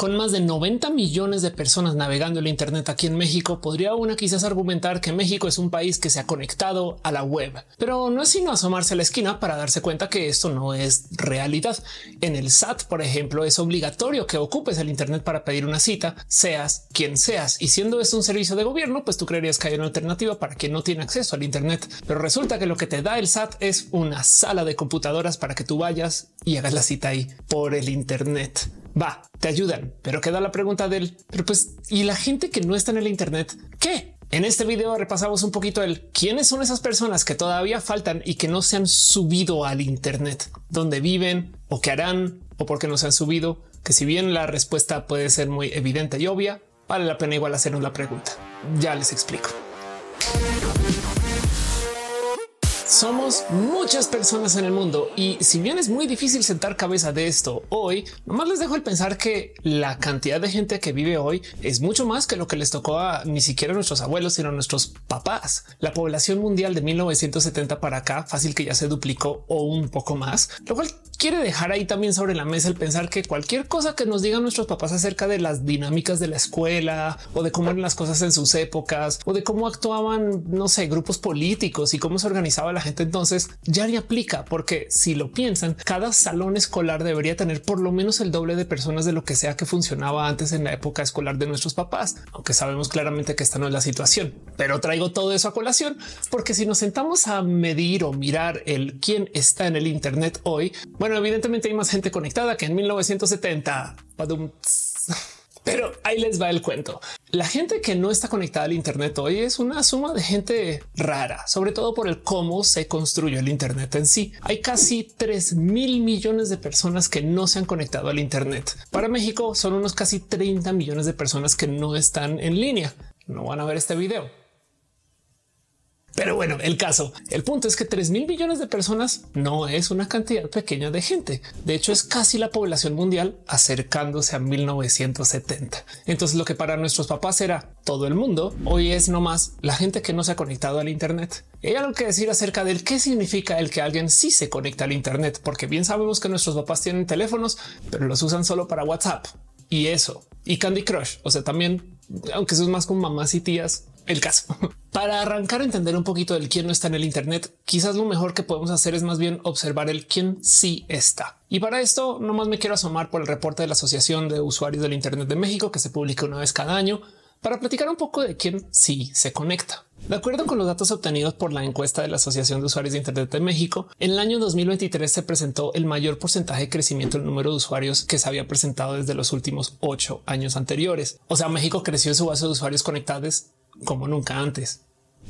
Con más de 90 millones de personas navegando el Internet aquí en México, podría una quizás argumentar que México es un país que se ha conectado a la web, pero no es sino asomarse a la esquina para darse cuenta que esto no es realidad. En el SAT, por ejemplo, es obligatorio que ocupes el Internet para pedir una cita, seas quien seas. Y siendo esto un servicio de gobierno, pues tú creerías que hay una alternativa para quien no tiene acceso al Internet. Pero resulta que lo que te da el SAT es una sala de computadoras para que tú vayas y hagas la cita ahí por el Internet. Va, te ayudan, pero queda la pregunta del, pero pues, ¿y la gente que no está en el Internet? ¿Qué? En este video repasamos un poquito el quiénes son esas personas que todavía faltan y que no se han subido al Internet, dónde viven o qué harán o por qué no se han subido, que si bien la respuesta puede ser muy evidente y obvia, vale la pena igual hacernos la pregunta. Ya les explico. Somos muchas personas en el mundo y si bien es muy difícil sentar cabeza de esto hoy, nomás les dejo el pensar que la cantidad de gente que vive hoy es mucho más que lo que les tocó a ni siquiera nuestros abuelos, sino a nuestros papás. La población mundial de 1970 para acá fácil que ya se duplicó o un poco más, lo cual quiere dejar ahí también sobre la mesa el pensar que cualquier cosa que nos digan nuestros papás acerca de las dinámicas de la escuela o de cómo eran las cosas en sus épocas o de cómo actuaban, no sé, grupos políticos y cómo se organizaba la gente entonces ya ni aplica, porque si lo piensan, cada salón escolar debería tener por lo menos el doble de personas de lo que sea que funcionaba antes en la época escolar de nuestros papás, aunque sabemos claramente que esta no es la situación. Pero traigo todo eso a colación porque si nos sentamos a medir o mirar el quién está en el Internet hoy, evidentemente hay más gente conectada que en 1970. Pero ahí les va el cuento. La gente que no está conectada al Internet hoy es una suma de gente rara, sobre todo por el cómo se construyó el Internet en sí. Hay casi 3 mil millones de personas que no se han conectado al Internet. Para México son unos casi 30 millones de personas que no están en línea. No van a ver este video. Pero bueno, el caso, el punto es que 3 mil millones de personas no es una cantidad pequeña de gente. De hecho, es casi la población mundial acercándose a 1970. Entonces, lo que para nuestros papás era todo el mundo, hoy es nomás la gente que no se ha conectado al Internet. Hay algo que decir acerca del qué significa el que alguien sí se conecta al Internet, porque bien sabemos que nuestros papás tienen teléfonos, pero los usan solo para WhatsApp y eso y Candy Crush. O sea, también, aunque eso es más con mamás y tías, el caso. Para arrancar a entender un poquito del quién no está en el Internet, quizás lo mejor que podemos hacer es más bien observar el quién sí está. Y para esto, nomás me quiero asomar por el reporte de la Asociación de Usuarios del Internet de México, que se publica una vez cada año, para platicar un poco de quién sí se conecta. De acuerdo con los datos obtenidos por la encuesta de la Asociación de Usuarios de Internet de México, en el año 2023 se presentó el mayor porcentaje de crecimiento del número de usuarios que se había presentado desde los últimos ocho años anteriores. O sea, México creció su base de usuarios conectados como nunca antes.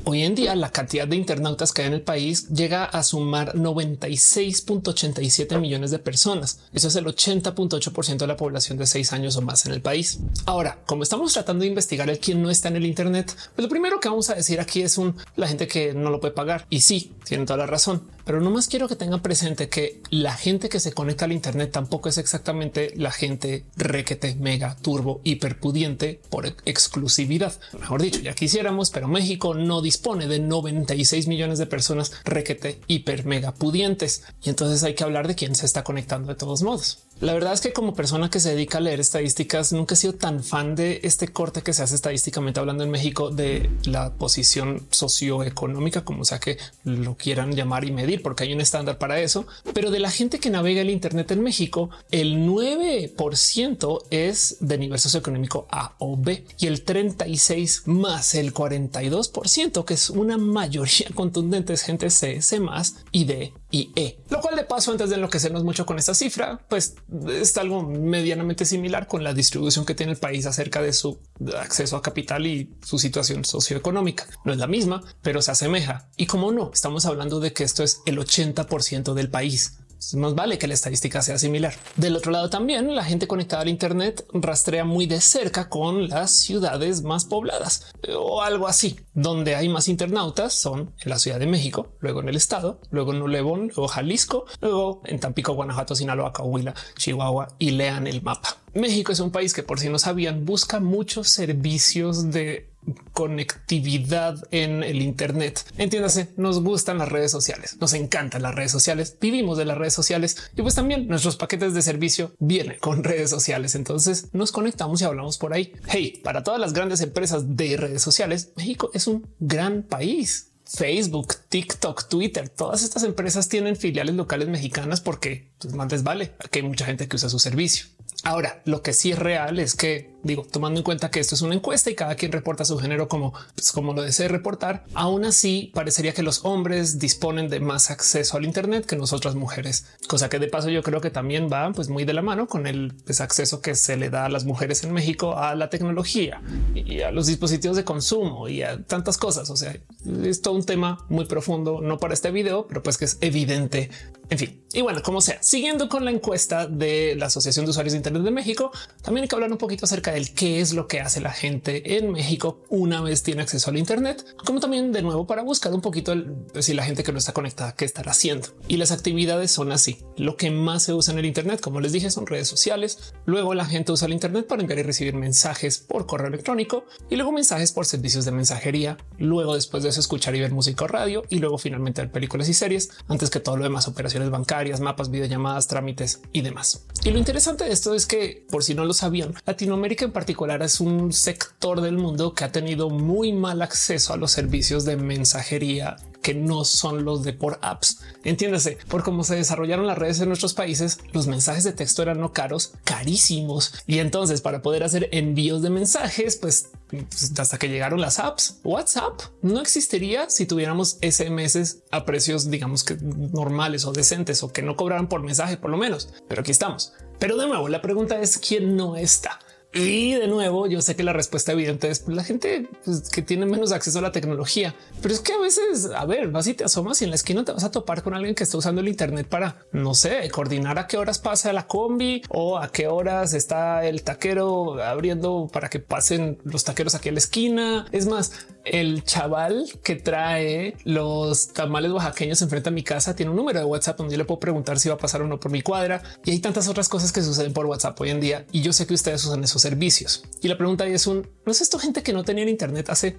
Hoy en día la cantidad de internautas que hay en el país llega a sumar 96.87 millones de personas. Eso es el 80.8% de la población de seis años o más en el país. Ahora, como estamos tratando de investigar el quién no está en el Internet, pues lo primero que vamos a decir aquí es un la gente que no lo puede pagar. Y sí, tienen toda la razón, pero no más quiero que tengan presente que la gente que se conecta al Internet tampoco es exactamente la gente requete, mega, turbo, hiperpudiente por exclusividad. Mejor dicho, ya quisiéramos, pero México no dispone de 96 millones de personas requete hiper mega pudientes. Y entonces hay que hablar de quién se está conectando de todos modos. La verdad es que como persona que se dedica a leer estadísticas, nunca he sido tan fan de este corte que se hace estadísticamente hablando en México de la posición socioeconómica, como sea que lo quieran llamar y medir, porque hay un estándar para eso. Pero de la gente que navega el Internet en México, el 9% es de nivel socioeconómico A o B y el 36 más el 42%, que es una mayoría contundente, es gente C, C más y D y E. Lo cual de paso, antes de enloquecernos mucho con esta cifra, pues es algo medianamente similar con la distribución que tiene el país acerca de su acceso a capital y su situación socioeconómica. No es la misma, pero se asemeja. Y como no, estamos hablando de que esto es el 80% del país más vale que la estadística sea similar. Del otro lado también la gente conectada al Internet rastrea muy de cerca con las ciudades más pobladas o algo así. Donde hay más internautas son en la Ciudad de México, luego en el estado, luego en Nuevo luego Jalisco, luego en Tampico, Guanajuato, Sinaloa, Coahuila, Chihuahua y lean el mapa. México es un país que por si no sabían busca muchos servicios de conectividad en el Internet. Entiéndase, nos gustan las redes sociales, nos encantan las redes sociales, vivimos de las redes sociales y pues también nuestros paquetes de servicio vienen con redes sociales. Entonces nos conectamos y hablamos por ahí. Hey, para todas las grandes empresas de redes sociales, México es un gran país. Facebook, TikTok, Twitter, todas estas empresas tienen filiales locales mexicanas porque pues, más vale que hay mucha gente que usa su servicio. Ahora, lo que sí es real es que digo, tomando en cuenta que esto es una encuesta y cada quien reporta su género como, pues, como lo desee reportar, aún así parecería que los hombres disponen de más acceso al Internet que nosotras mujeres, cosa que de paso yo creo que también va pues muy de la mano con el pues, acceso que se le da a las mujeres en México a la tecnología y a los dispositivos de consumo y a tantas cosas. O sea, es todo un tema muy profundo, no para este video, pero pues que es evidente. En fin, y bueno, como sea, siguiendo con la encuesta de la Asociación de Usuarios de Internet de México, también hay que hablar un poquito acerca del qué es lo que hace la gente en México una vez tiene acceso al Internet, como también de nuevo para buscar un poquito el, pues, si la gente que no está conectada qué estará haciendo. Y las actividades son así. Lo que más se usa en el Internet, como les dije, son redes sociales. Luego la gente usa el Internet para enviar y recibir mensajes por correo electrónico y luego mensajes por servicios de mensajería. Luego después de eso escuchar y ver música o radio y luego finalmente ver películas y series antes que todo lo demás operaciones bancarias, mapas, videollamadas, trámites y demás. Y lo interesante de esto es que por si no lo sabían, Latinoamérica en particular es un sector del mundo que ha tenido muy mal acceso a los servicios de mensajería que no son los de por apps. Entiéndase, por cómo se desarrollaron las redes en nuestros países, los mensajes de texto eran no caros, carísimos. Y entonces para poder hacer envíos de mensajes, pues, pues hasta que llegaron las apps, WhatsApp no existiría si tuviéramos SMS a precios, digamos que normales o decentes o que no cobraran por mensaje, por lo menos. Pero aquí estamos. Pero de nuevo, la pregunta es quién no está. Y de nuevo, yo sé que la respuesta evidente es la gente pues, que tiene menos acceso a la tecnología, pero es que a veces, a ver, vas y te asomas y en la esquina te vas a topar con alguien que está usando el Internet para, no sé, coordinar a qué horas pasa la combi o a qué horas está el taquero abriendo para que pasen los taqueros aquí a la esquina. Es más, el chaval que trae los tamales oaxaqueños enfrente a mi casa tiene un número de WhatsApp donde yo le puedo preguntar si va a pasar uno por mi cuadra y hay tantas otras cosas que suceden por WhatsApp hoy en día. Y yo sé que ustedes usan esos servicios. Y la pregunta es ¿no es esto gente que no tenía internet hace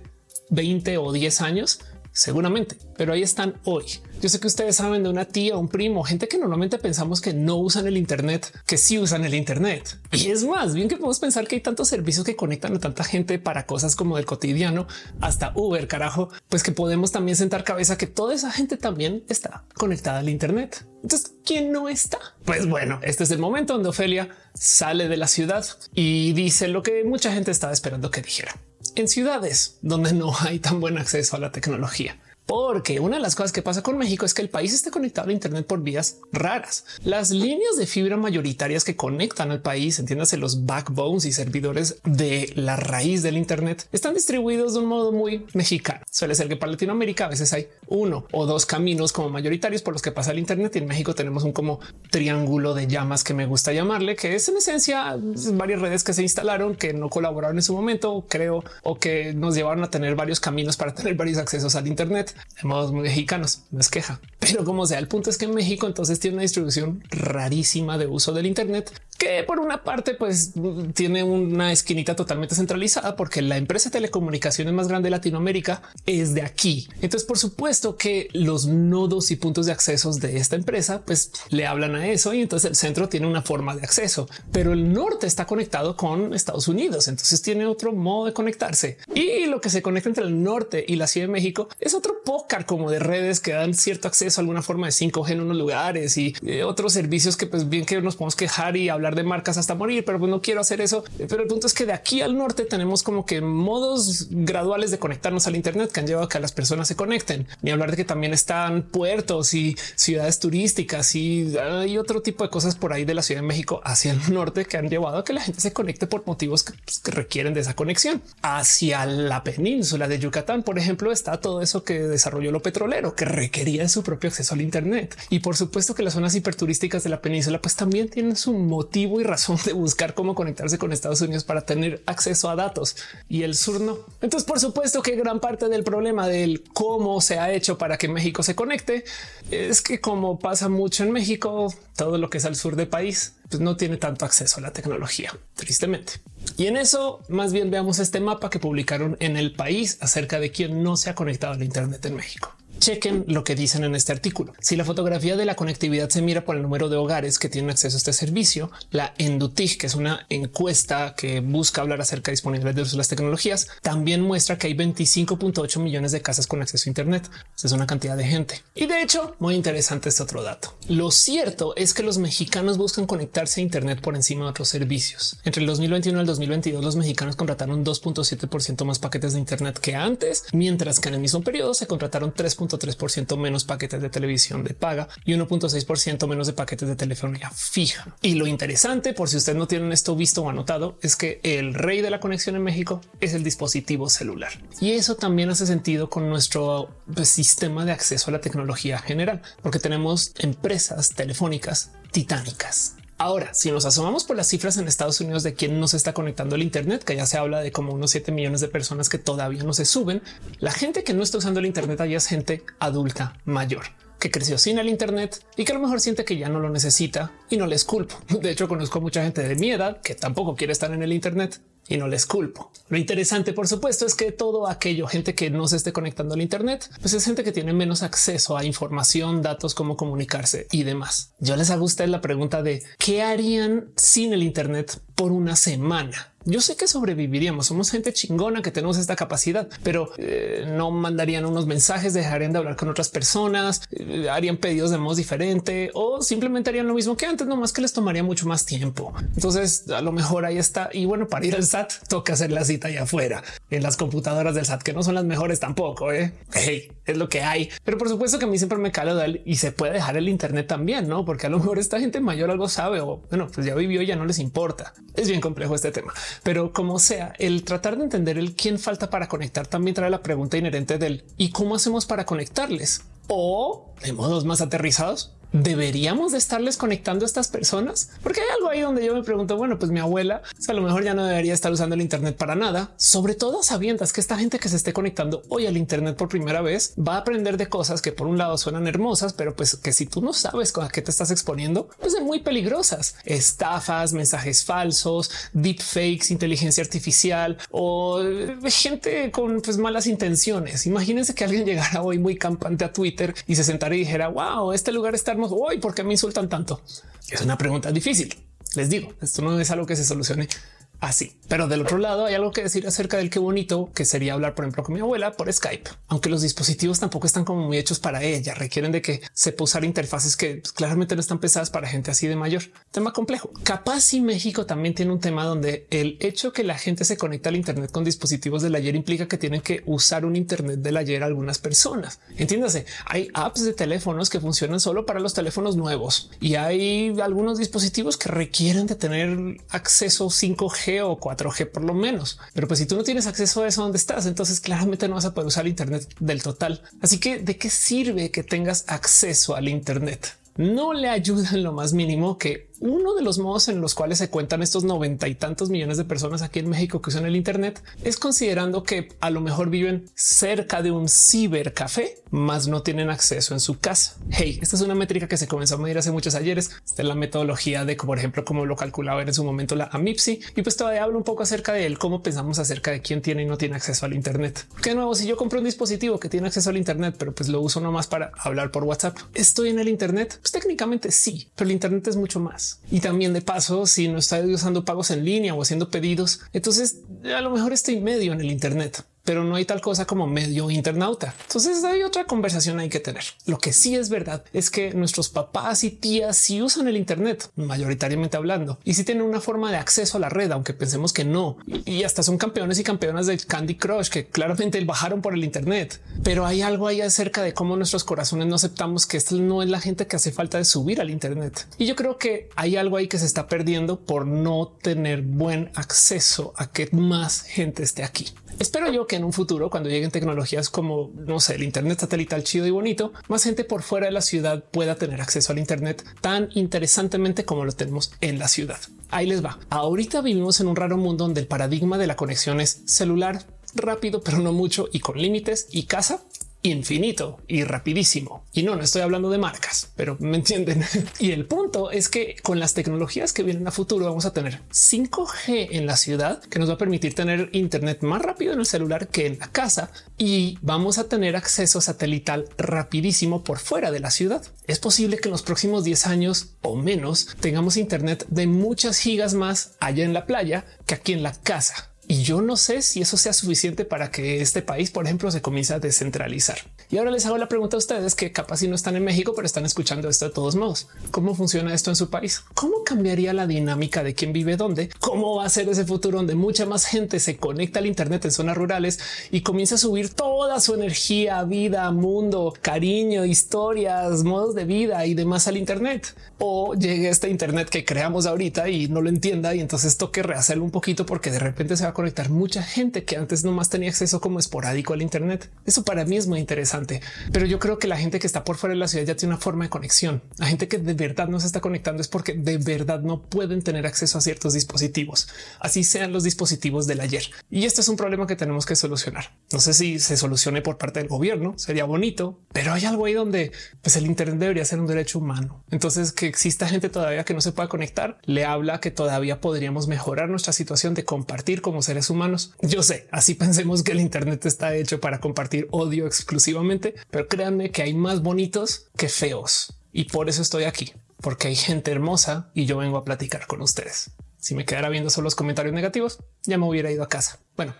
20 o 10 años? Seguramente, pero ahí están hoy. Yo sé que ustedes saben de una tía, un primo, gente que normalmente pensamos que no usan el Internet, que sí usan el Internet. Y es más bien que podemos pensar que hay tantos servicios que conectan a tanta gente para cosas como del cotidiano hasta Uber, carajo, pues que podemos también sentar cabeza que toda esa gente también está conectada al Internet. Entonces, ¿quién no está? Pues bueno, este es el momento donde Ofelia sale de la ciudad y dice lo que mucha gente estaba esperando que dijera en ciudades donde no hay tan buen acceso a la tecnología. Porque una de las cosas que pasa con México es que el país está conectado a Internet por vías raras. Las líneas de fibra mayoritarias que conectan al país, entiéndase los backbones y servidores de la raíz del Internet, están distribuidos de un modo muy mexicano. Suele ser que para Latinoamérica a veces hay uno o dos caminos como mayoritarios por los que pasa el Internet y en México tenemos un como triángulo de llamas que me gusta llamarle, que es en esencia varias redes que se instalaron que no colaboraron en su momento, creo, o que nos llevaron a tener varios caminos para tener varios accesos al Internet de modos mexicanos, no es queja. Pero como sea, el punto es que en México entonces tiene una distribución rarísima de uso del Internet que por una parte pues tiene una esquinita totalmente centralizada porque la empresa de telecomunicaciones más grande de Latinoamérica es de aquí. Entonces por supuesto que los nodos y puntos de accesos de esta empresa pues le hablan a eso y entonces el centro tiene una forma de acceso, pero el norte está conectado con Estados Unidos, entonces tiene otro modo de conectarse y lo que se conecta entre el norte y la Ciudad de México es otro pócar como de redes que dan cierto acceso a alguna forma de 5G en unos lugares y eh, otros servicios que pues bien que nos podemos quejar y de marcas hasta morir, pero pues no quiero hacer eso. Pero el punto es que de aquí al norte tenemos como que modos graduales de conectarnos al Internet que han llevado a que las personas se conecten. Ni hablar de que también están puertos y ciudades turísticas y hay otro tipo de cosas por ahí de la Ciudad de México hacia el norte que han llevado a que la gente se conecte por motivos que, pues, requieren de esa conexión. Hacia la península de Yucatán, por ejemplo, está todo eso que desarrolló lo petrolero, que requería su propio acceso al Internet. Y por supuesto que las zonas hiperturísticas de la península pues también tienen su motivo y razón de buscar cómo conectarse con Estados Unidos para tener acceso a datos y el sur no. Entonces, por supuesto que gran parte del problema del cómo se ha hecho para que México se conecte es que como pasa mucho en México, todo lo que es al sur del país pues no tiene tanto acceso a la tecnología, tristemente. Y en eso más bien veamos este mapa que publicaron en el país acerca de quién no se ha conectado al Internet en México. Chequen lo que dicen en este artículo. Si la fotografía de la conectividad se mira por el número de hogares que tienen acceso a este servicio, la Endutig, que es una encuesta que busca hablar acerca de disponibilidad de las tecnologías, también muestra que hay 25.8 millones de casas con acceso a Internet. es una cantidad de gente. Y de hecho, muy interesante este otro dato. Lo cierto es que los mexicanos buscan conectarse a Internet por encima de otros servicios. Entre el 2021 y el 2022, los mexicanos contrataron 2.7% más paquetes de Internet que antes, mientras que en el mismo periodo se contrataron 3. 3% menos paquetes de televisión de paga y 1.6% menos de paquetes de telefonía fija. Y lo interesante, por si ustedes no tienen esto visto o anotado, es que el rey de la conexión en México es el dispositivo celular. Y eso también hace sentido con nuestro pues, sistema de acceso a la tecnología general, porque tenemos empresas telefónicas titánicas Ahora, si nos asomamos por las cifras en Estados Unidos de quién nos está conectando al Internet, que ya se habla de como unos 7 millones de personas que todavía no se suben, la gente que no está usando el Internet allá es gente adulta mayor que creció sin el Internet y que a lo mejor siente que ya no lo necesita y no les culpo. De hecho, conozco mucha gente de mi edad que tampoco quiere estar en el Internet y no les culpo. Lo interesante, por supuesto, es que todo aquello, gente que no se esté conectando al Internet, pues es gente que tiene menos acceso a información, datos, cómo comunicarse y demás. Yo les hago a ustedes la pregunta de qué harían sin el Internet por una semana. Yo sé que sobreviviríamos, somos gente chingona que tenemos esta capacidad, pero eh, no mandarían unos mensajes, dejarían de hablar con otras personas, eh, harían pedidos de modo diferente o simplemente harían lo mismo que antes, no más que les tomaría mucho más tiempo. Entonces, a lo mejor ahí está. Y bueno, para ir al SAT toca hacer la cita allá afuera en las computadoras del SAT, que no son las mejores tampoco. ¿eh? es lo que hay. Pero por supuesto que a mí siempre me cala y se puede dejar el Internet también, no? Porque a lo mejor esta gente mayor algo sabe o bueno, pues ya vivió, ya no les importa. Es bien complejo este tema, pero como sea, el tratar de entender el quién falta para conectar también trae la pregunta inherente del y cómo hacemos para conectarles o de modos más aterrizados deberíamos de estarles conectando a estas personas? Porque hay algo ahí donde yo me pregunto, bueno, pues mi abuela a lo mejor ya no debería estar usando el Internet para nada, sobre todo sabiendo que esta gente que se esté conectando hoy al Internet por primera vez va a aprender de cosas que por un lado suenan hermosas, pero pues que si tú no sabes a qué te estás exponiendo, pues son muy peligrosas. Estafas, mensajes falsos, deepfakes, inteligencia artificial o gente con pues, malas intenciones. Imagínense que alguien llegara hoy muy campante a Twitter y se sentara y dijera, wow, este lugar está hoy, ¿por qué me insultan tanto? Es una pregunta difícil. Les digo, esto no es algo que se solucione así. Pero del otro lado hay algo que decir acerca del qué bonito que sería hablar, por ejemplo, con mi abuela por Skype, aunque los dispositivos tampoco están como muy hechos para ella, requieren de que sepa usar interfaces que pues, claramente no están pesadas para gente así de mayor. Tema complejo. Capaz si México también tiene un tema donde el hecho que la gente se conecta al Internet con dispositivos del ayer implica que tienen que usar un Internet del ayer algunas personas. Entiéndase, hay apps de teléfonos que funcionan solo para los teléfonos nuevos y hay algunos dispositivos que requieren de tener acceso 5G o 4G por lo menos. Pero pues si tú no tienes acceso a eso donde estás, entonces claramente no vas a poder usar Internet del total. Así que de qué sirve que tengas acceso al Internet? No le ayuda en lo más mínimo que uno de los modos en los cuales se cuentan estos noventa y tantos millones de personas aquí en México que usan el Internet es considerando que a lo mejor viven cerca de un cibercafé, más no tienen acceso en su casa. Hey, esta es una métrica que se comenzó a medir hace muchos ayeres. Esta es la metodología de, por ejemplo, cómo lo calculaba en su momento la AMIPSI. Y pues todavía hablo un poco acerca de él, cómo pensamos acerca de quién tiene y no tiene acceso al Internet. Que de nuevo, si yo compro un dispositivo que tiene acceso al Internet, pero pues lo uso nomás para hablar por WhatsApp, estoy en el Internet. Pues técnicamente sí, pero el Internet es mucho más. Y también de paso, si no está usando pagos en línea o haciendo pedidos, entonces a lo mejor estoy medio en el Internet pero no hay tal cosa como medio internauta. Entonces hay otra conversación hay que tener. Lo que sí es verdad es que nuestros papás y tías sí usan el Internet, mayoritariamente hablando, y si tienen una forma de acceso a la red, aunque pensemos que no. Y hasta son campeones y campeonas del Candy Crush que claramente bajaron por el Internet. Pero hay algo ahí acerca de cómo nuestros corazones no aceptamos que esto no es la gente que hace falta de subir al Internet. Y yo creo que hay algo ahí que se está perdiendo por no tener buen acceso a que más gente esté aquí. Espero yo que en un futuro, cuando lleguen tecnologías como, no sé, el Internet satelital chido y bonito, más gente por fuera de la ciudad pueda tener acceso al Internet tan interesantemente como lo tenemos en la ciudad. Ahí les va. Ahorita vivimos en un raro mundo donde el paradigma de la conexión es celular rápido, pero no mucho y con límites y casa infinito y rapidísimo. Y no, no estoy hablando de marcas, pero me entienden. y el punto es que con las tecnologías que vienen a futuro vamos a tener 5G en la ciudad que nos va a permitir tener internet más rápido en el celular que en la casa y vamos a tener acceso satelital rapidísimo por fuera de la ciudad. Es posible que en los próximos 10 años o menos tengamos internet de muchas gigas más allá en la playa que aquí en la casa. Y yo no sé si eso sea suficiente para que este país, por ejemplo, se comience a descentralizar. Y ahora les hago la pregunta a ustedes que capaz si no están en México, pero están escuchando esto de todos modos. ¿Cómo funciona esto en su país? ¿Cómo cambiaría la dinámica de quién vive dónde? ¿Cómo va a ser ese futuro donde mucha más gente se conecta al Internet en zonas rurales y comienza a subir toda su energía, vida, mundo, cariño, historias, modos de vida y demás al Internet? O llegue este Internet que creamos ahorita y no lo entienda y entonces toque rehacerlo un poquito porque de repente se va a conectar mucha gente que antes nomás tenía acceso como esporádico al Internet. Eso para mí es muy interesante pero yo creo que la gente que está por fuera de la ciudad ya tiene una forma de conexión. La gente que de verdad no se está conectando es porque de verdad no pueden tener acceso a ciertos dispositivos, así sean los dispositivos del ayer. Y este es un problema que tenemos que solucionar. No sé si se solucione por parte del gobierno, sería bonito, pero hay algo ahí donde pues el Internet debería ser un derecho humano. Entonces que exista gente todavía que no se pueda conectar, le habla que todavía podríamos mejorar nuestra situación de compartir como seres humanos. Yo sé, así pensemos que el Internet está hecho para compartir odio exclusivamente pero créanme que hay más bonitos que feos. Y por eso estoy aquí, porque hay gente hermosa y yo vengo a platicar con ustedes. Si me quedara viendo solo los comentarios negativos, ya me hubiera ido a casa. Bueno,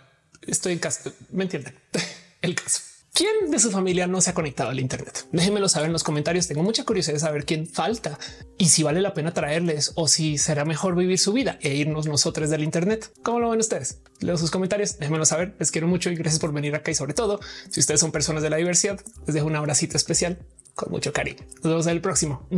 estoy en casa, me entienden el caso. ¿Quién de su familia no se ha conectado al Internet? Déjenmelo saber en los comentarios. Tengo mucha curiosidad de saber quién falta y si vale la pena traerles o si será mejor vivir su vida e irnos nosotros del Internet. ¿Cómo lo ven ustedes? Leo sus comentarios, déjenmelo saber. Les quiero mucho y gracias por venir acá y sobre todo, si ustedes son personas de la diversidad, les dejo un abracito especial con mucho cariño. Nos vemos en el próximo.